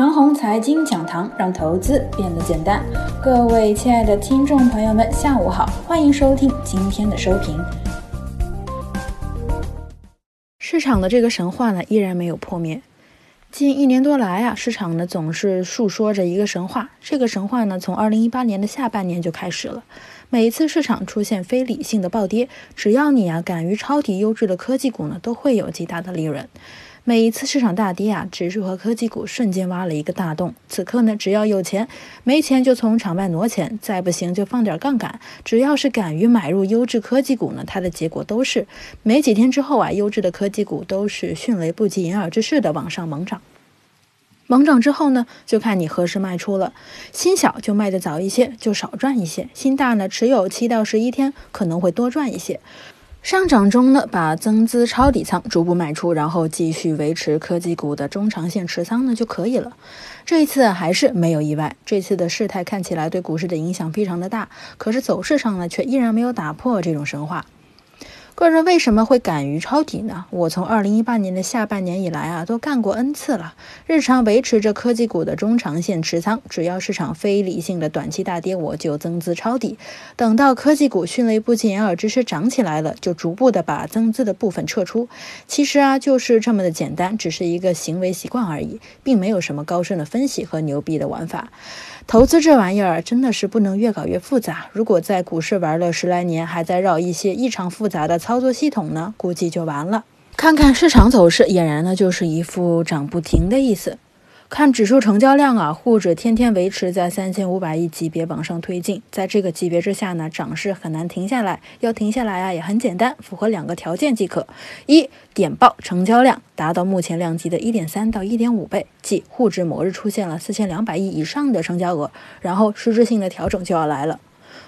陈红财经讲堂，让投资变得简单。各位亲爱的听众朋友们，下午好，欢迎收听今天的收评。市场的这个神话呢，依然没有破灭。近一年多来啊，市场呢总是诉说着一个神话。这个神话呢，从二零一八年的下半年就开始了。每一次市场出现非理性的暴跌，只要你啊敢于抄底优质的科技股呢，都会有极大的利润。每一次市场大跌啊，指数和科技股瞬间挖了一个大洞。此刻呢，只要有钱，没钱就从场外挪钱，再不行就放点杠杆。只要是敢于买入优质科技股呢，它的结果都是没几天之后啊，优质的科技股都是迅雷不及掩耳之势的往上猛涨。猛涨之后呢，就看你何时卖出了。心小就卖的早一些，就少赚一些；心大呢，持有七到十一天可能会多赚一些。上涨中呢，把增资抄底仓逐步卖出，然后继续维持科技股的中长线持仓呢就可以了。这一次还是没有意外，这次的事态看起来对股市的影响非常的大，可是走势上呢却依然没有打破这种神话。个人为什么会敢于抄底呢？我从二零一八年的下半年以来啊，都干过 N 次了。日常维持着科技股的中长线持仓，只要市场非理性的短期大跌，我就增资抄底。等到科技股迅雷不及掩耳之势涨起来了，就逐步的把增资的部分撤出。其实啊，就是这么的简单，只是一个行为习惯而已，并没有什么高深的分析和牛逼的玩法。投资这玩意儿真的是不能越搞越复杂。如果在股市玩了十来年，还在绕一些异常复杂的操作系统呢，估计就完了。看看市场走势，俨然呢就是一副涨不停的意思。看指数成交量啊，沪指天天维持在三千五百亿级别往上推进，在这个级别之下呢，涨势很难停下来。要停下来啊，也很简单，符合两个条件即可：一点爆成交量达到目前量级的一点三到一点五倍，即沪指某日出现了四千两百亿以上的成交额，然后实质性的调整就要来了；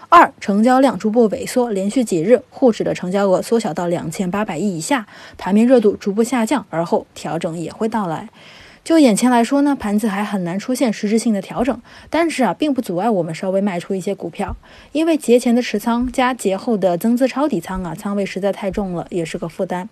二成交量逐步萎缩，连续几日沪指的成交额缩小到两千八百亿以下，盘面热度逐步下降，而后调整也会到来。就眼前来说呢，盘子还很难出现实质性的调整，但是啊，并不阻碍我们稍微卖出一些股票，因为节前的持仓加节后的增资抄底仓啊，仓位实在太重了，也是个负担。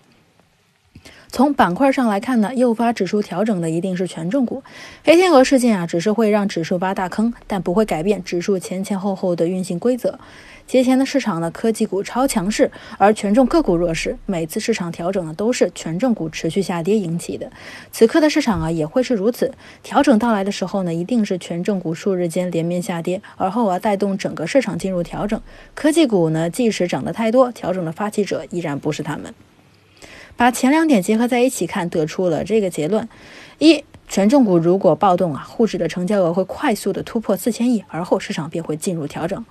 从板块上来看呢，诱发指数调整的一定是权重股。黑天鹅事件啊，只是会让指数挖大坑，但不会改变指数前前后后的运行规则。节前的市场呢，科技股超强势，而权重个股弱势。每次市场调整呢，都是权重股持续下跌引起的。此刻的市场啊，也会是如此。调整到来的时候呢，一定是权重股数日间连绵下跌，而后啊，带动整个市场进入调整。科技股呢，即使涨得太多，调整的发起者依然不是他们。把前两点结合在一起看，得出了这个结论：一，权重股如果暴动啊，沪指的成交额会快速的突破四千亿，而后市场便会进入调整。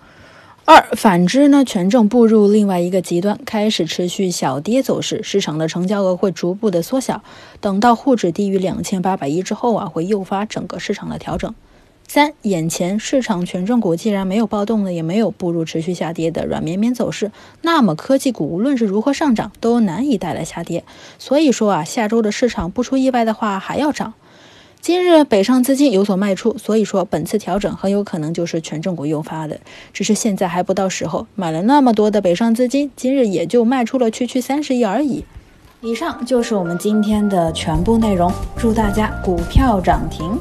二，反之呢，权重步入另外一个极端，开始持续小跌走势，市场的成交额会逐步的缩小。等到沪指低于两千八百亿之后啊，会诱发整个市场的调整。三，眼前市场权重股既然没有暴动呢，也没有步入持续下跌的软绵绵走势，那么科技股无论是如何上涨，都难以带来下跌。所以说啊，下周的市场不出意外的话，还要涨。今日北上资金有所卖出，所以说本次调整很有可能就是权重股诱发的，只是现在还不到时候。买了那么多的北上资金，今日也就卖出了区区三十亿而已。以上就是我们今天的全部内容，祝大家股票涨停。